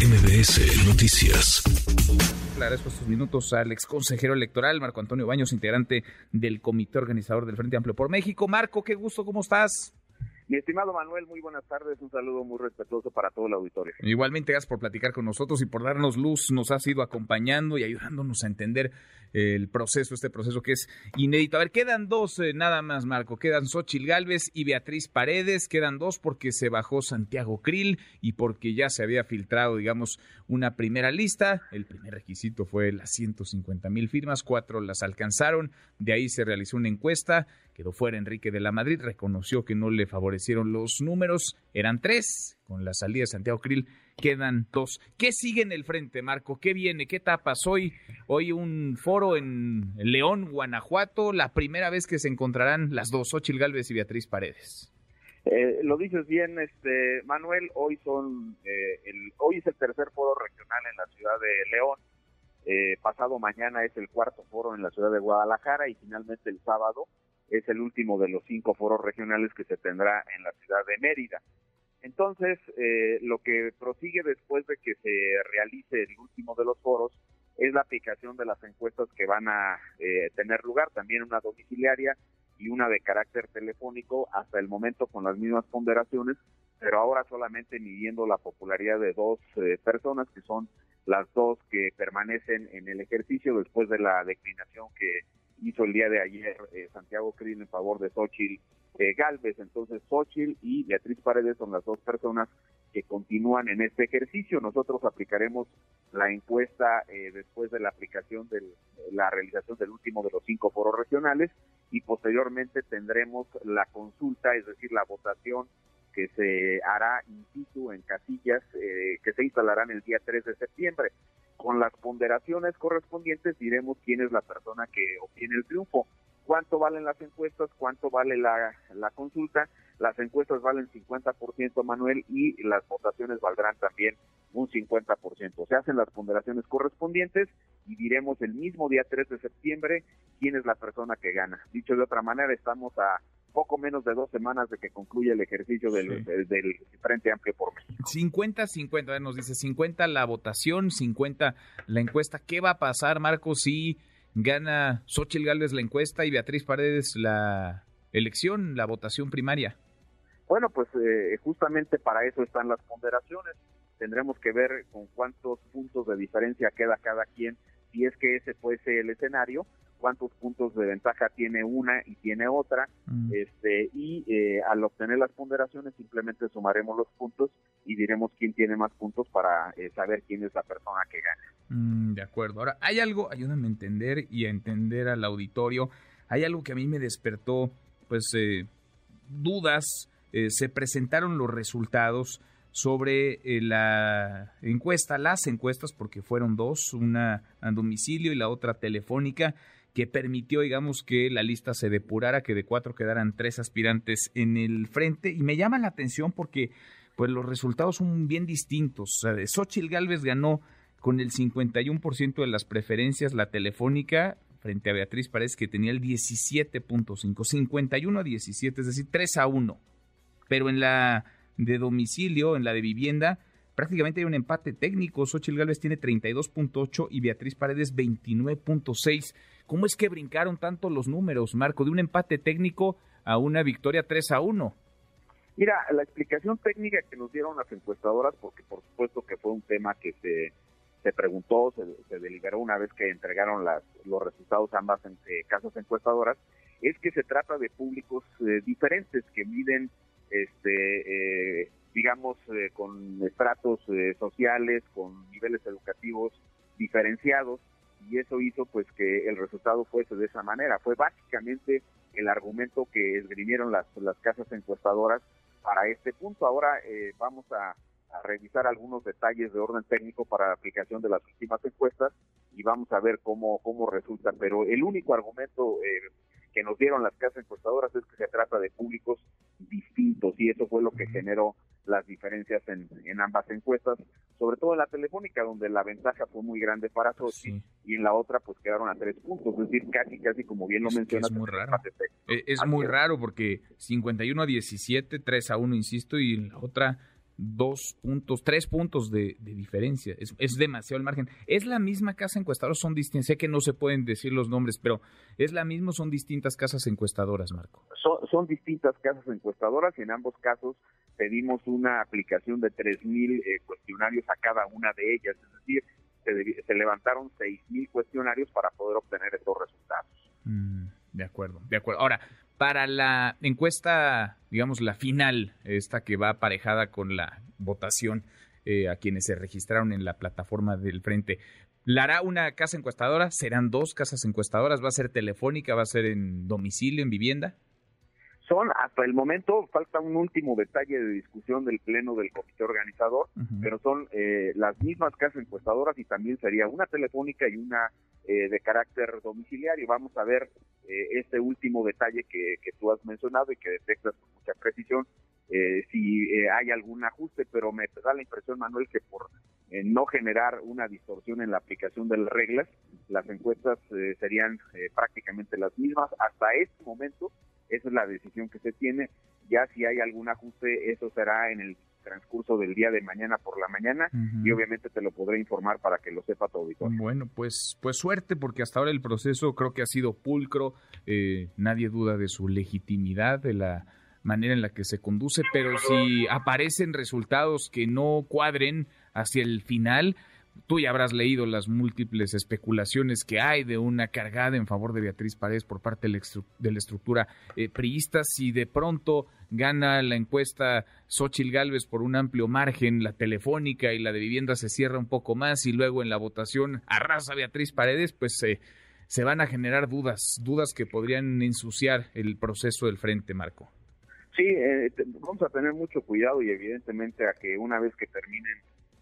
MBS Noticias. Agradezco estos minutos al ex consejero electoral, Marco Antonio Baños, integrante del comité organizador del Frente Amplio por México. Marco, qué gusto, ¿cómo estás? Mi estimado Manuel, muy buenas tardes. Un saludo muy respetuoso para todo el auditorio. Igualmente, gracias por platicar con nosotros y por darnos luz. Nos has ido acompañando y ayudándonos a entender el proceso, este proceso que es inédito. A ver, quedan dos eh, nada más, Marco. Quedan Xochil Gálvez y Beatriz Paredes. Quedan dos porque se bajó Santiago Krill y porque ya se había filtrado, digamos, una primera lista. El primer requisito fue las 150 mil firmas. Cuatro las alcanzaron. De ahí se realizó una encuesta. Quedó fuera Enrique de la Madrid. Reconoció que no le favorecieron los números. Eran tres. Con la salida de Santiago Krill quedan dos. ¿Qué sigue en el frente, Marco? ¿Qué viene? ¿Qué tapas? Hoy, hoy un foro en León, Guanajuato, la primera vez que se encontrarán las dos, Ochil Galvez y Beatriz Paredes. Eh, lo dices bien, este Manuel. Hoy son, eh, el, hoy es el tercer foro regional en la ciudad de León. Eh, pasado mañana es el cuarto foro en la ciudad de Guadalajara y finalmente el sábado es el último de los cinco foros regionales que se tendrá en la ciudad de Mérida. Entonces, eh, lo que prosigue después de que se realice el último de los foros es la aplicación de las encuestas que van a eh, tener lugar, también una domiciliaria y una de carácter telefónico, hasta el momento con las mismas ponderaciones, pero ahora solamente midiendo la popularidad de dos eh, personas, que son las dos que permanecen en el ejercicio después de la declinación que hizo el día de ayer Santiago Krill en favor de Xochitl eh, Galvez. Entonces, Xochitl y Beatriz Paredes son las dos personas que continúan en este ejercicio. Nosotros aplicaremos la encuesta eh, después de la aplicación de la realización del último de los cinco foros regionales y posteriormente tendremos la consulta, es decir, la votación que se hará in situ en casillas eh, que se instalarán el día 3 de septiembre. Con las ponderaciones correspondientes diremos quién es la persona que obtiene el triunfo cuánto valen las encuestas, cuánto vale la, consulta. Las encuestas valen 50%, Manuel, y las votaciones valdrán también un 50%. Se hacen las ponderaciones correspondientes y diremos el mismo día 3 de septiembre quién es la persona que gana. Dicho de otra manera, estamos a poco menos de dos semanas de que concluya el ejercicio del, del, Frente Amplio por México. 50-50, nos dice 50 la votación, 50 la encuesta. ¿Qué va a pasar, Marcos, si gana Xochitl Gálvez la encuesta y Beatriz Paredes la elección, la votación primaria? Bueno, pues eh, justamente para eso están las ponderaciones. Tendremos que ver con cuántos puntos de diferencia queda cada quien, si es que ese fuese el escenario, cuántos puntos de ventaja tiene una y tiene otra, mm. este y eh, al obtener las ponderaciones simplemente sumaremos los puntos y diremos quién tiene más puntos para eh, saber quién es la persona que gana. Mm, de acuerdo. Ahora, hay algo, ayúdame a entender y a entender al auditorio, hay algo que a mí me despertó, pues, eh, dudas, se presentaron los resultados sobre la encuesta, las encuestas, porque fueron dos, una a domicilio y la otra telefónica, que permitió, digamos, que la lista se depurara, que de cuatro quedaran tres aspirantes en el frente. Y me llama la atención porque pues los resultados son bien distintos. O sea, Xochitl Galvez ganó con el 51% de las preferencias la telefónica frente a Beatriz Paredes que tenía el 17.5, 51 a 17, es decir, 3 a 1. Pero en la de domicilio, en la de vivienda, prácticamente hay un empate técnico. Xochitl Galvez tiene 32.8 y Beatriz Paredes 29.6. ¿Cómo es que brincaron tanto los números, Marco, de un empate técnico a una victoria 3 a 1? Mira, la explicación técnica que nos dieron las encuestadoras, porque por supuesto que fue un tema que se, se preguntó, se, deliberó una vez que entregaron las, los resultados ambas en, eh, casas encuestadoras, es que se trata de públicos eh, diferentes que miden, este, eh, digamos, con estratos sociales, con niveles educativos diferenciados y eso hizo pues que el resultado fuese de esa manera. Fue básicamente el argumento que esgrimieron las, las casas encuestadoras para este punto. Ahora eh, vamos a, revisar algunos detalles de orden técnico para la aplicación de las últimas encuestas y vamos a ver cómo, cómo resulta. Pero el único argumento eh, que nos dieron las casas encuestadoras es que se trata de públicos distintos y eso fue lo que generó las diferencias en, ambas encuestas, sobre todo en la telefónica, donde la ventaja fue muy grande para Sochi y en la otra pues quedaron a tres puntos, es decir, casi, casi como bien lo mencionas. Es muy raro. Es, muy raro porque 51 a 17, 3 a 1, insisto, y la otra dos puntos, tres puntos de, diferencia. Es, es, demasiado el margen. ¿Es la misma casa encuestadora? Son distintas. Sé que no se pueden decir los nombres, pero ¿es la misma o son distintas casas encuestadoras, Marco? Son, son distintas casas encuestadoras y en ambos casos pedimos una aplicación de 3.000 eh, cuestionarios a cada una de ellas. Es decir, se, se levantaron 6.000 cuestionarios para poder obtener estos resultados. Mm, de acuerdo, de acuerdo. Ahora, para la encuesta, digamos, la final, esta que va aparejada con la votación eh, a quienes se registraron en la plataforma del Frente, ¿la hará una casa encuestadora? ¿Serán dos casas encuestadoras? ¿Va a ser telefónica? ¿Va a ser en domicilio, en vivienda? son hasta el momento falta un último detalle de discusión del pleno del comité organizador pero son eh, las mismas casas encuestadoras y también sería una telefónica y una eh, de carácter domiciliario vamos a ver eh, este último detalle que, que, tú has mencionado y que detectas con mucha precisión si hay algún ajuste pero me da la impresión Manuel que por no generar una distorsión en la aplicación de las reglas las encuestas serían prácticamente las mismas hasta este momento esa es la decisión que se tiene. Ya si hay algún ajuste, eso será en el transcurso del día de mañana por la mañana y obviamente te lo podré informar para que lo sepa todo. Bueno, pues, pues suerte porque hasta ahora el proceso creo que ha sido pulcro, eh, nadie duda de su legitimidad, de la manera en la que se conduce, pero si aparecen resultados que no cuadren hacia el final, Tú ya habrás leído las múltiples especulaciones que hay de una cargada en favor de Beatriz Paredes por parte de la, estructura eh, priista. Si de pronto gana la encuesta Xochil Gálvez por un amplio margen, la telefónica y la de vivienda se cierra un poco más y luego en la votación arrasa Beatriz Paredes, pues eh, se van a generar dudas, dudas que podrían ensuciar el proceso del frente, Marco. Sí, eh, vamos a tener mucho cuidado y evidentemente a que una vez que terminen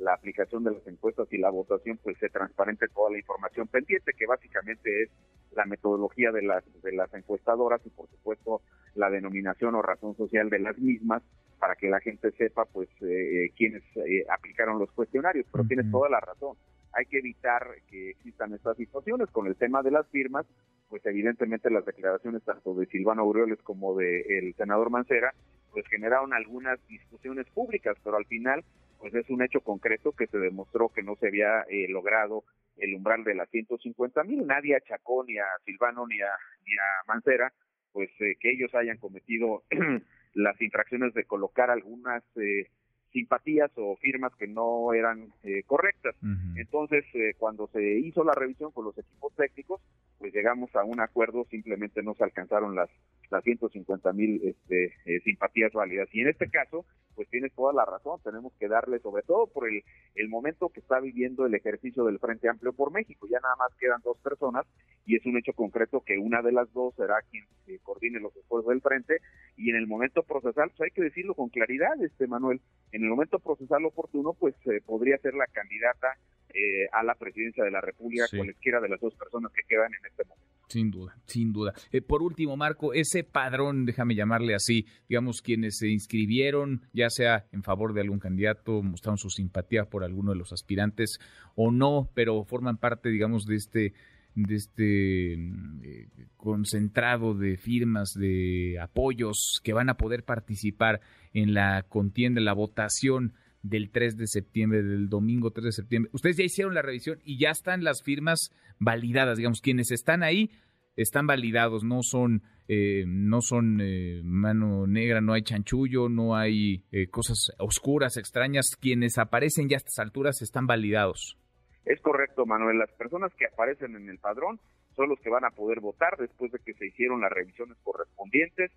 la aplicación de las encuestas y la votación, pues se transparente toda la información pendiente, que básicamente es la metodología de las, de las encuestadoras y por supuesto la denominación o razón social de las mismas para que la gente sepa pues eh, eh quiénes eh, aplicaron los cuestionarios, pero tienes toda la razón. Hay que evitar que existan estas situaciones. Con el tema de las firmas, pues evidentemente las declaraciones tanto de Silvano Aureoles como del el senador Mancera pues generaron algunas discusiones públicas, pero al final pues es un hecho concreto que se demostró que no se había eh, logrado el umbral de las 150 mil. Nadie achacó ni a Silvano ni a, ni a Mancera, pues eh, que ellos hayan cometido las infracciones de colocar algunas eh, simpatías o firmas que no eran correctas. Entonces, cuando se hizo la revisión con los equipos técnicos, pues llegamos a un acuerdo, simplemente no se alcanzaron las, las 150 mil este, simpatías válidas. Y en este caso, pues tienes toda la razón, tenemos que darle, sobre todo por el, el momento que está viviendo el ejercicio del Frente Amplio por México, ya nada más quedan dos personas y es un hecho concreto que una de las dos será quien coordine los esfuerzos del Frente y en el momento procesal, pues hay que decirlo con claridad, este Manuel, en el momento procesal oportuno, pues eh, podría ser la candidata eh, a la presidencia de la República cualquiera de las dos personas que quedan en este momento. Sin duda, sin duda. Eh, por último, Marco, ese padrón, déjame llamarle así, digamos, quienes se inscribieron, ya sea en favor de algún candidato, mostraron su simpatía por alguno de los aspirantes o no, pero forman parte, digamos, de este de este mm, eh, concentrado de firmas, de apoyos que van a poder participar en la contienda, en la votación del 3 de septiembre, del domingo 3 de septiembre. Ustedes ya hicieron la revisión y ya están las firmas validadas, digamos, quienes están ahí están validados, no son, eh, no son eh, mano negra, no hay chanchullo, no hay eh, cosas oscuras, extrañas, quienes aparecen ya a estas alturas están validados. Es correcto, Manuel, las personas que aparecen en el padrón son los que van a poder votar después de que se hicieron las revisiones correspondientes,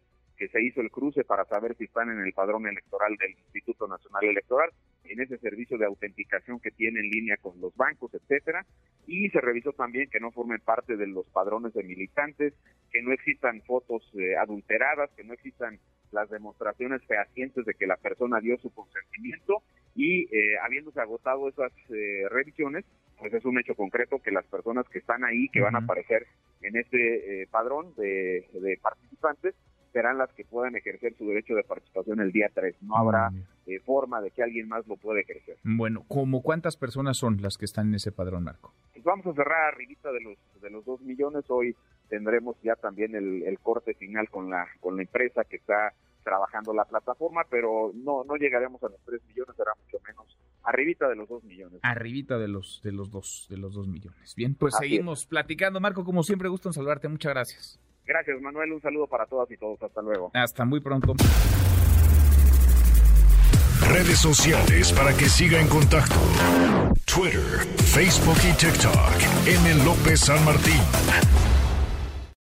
que se hizo el cruce para saber si están en el padrón electoral del Instituto Nacional Electoral, en ese servicio de autenticación que tiene en línea con los bancos, etcétera, y se revisó también que no formen parte de los padrones de militantes, que no existan fotos eh, adulteradas, que no existan las demostraciones fehacientes de que la persona dio su consentimiento. Y eh, habiéndose agotado esas eh, revisiones, pues es un hecho concreto que las personas que están ahí, que van a aparecer en este padrón de, de participantes, serán las que puedan ejercer su derecho de participación el día 3. No habrá eh, forma de que alguien más lo pueda ejercer. Bueno, ¿cómo cuántas personas son las que están en ese padrón, Marco? Pues vamos a cerrar arribita de los de los dos millones. Hoy tendremos ya también el, corte final con la con la empresa que está trabajando la plataforma, pero no, no llegaremos a los 3 millones, será mucho menos, arribita de los 2 millones. Arribita de los, de los dos, de los dos millones. Bien, pues seguimos platicando. Marco, como siempre, gusto en saludarte. Muchas gracias. Gracias, Manuel. Un saludo para todas y todos. Hasta luego. Hasta muy pronto. Redes sociales para que siga en contacto: Twitter, Facebook y TikTok. M. López San Martín.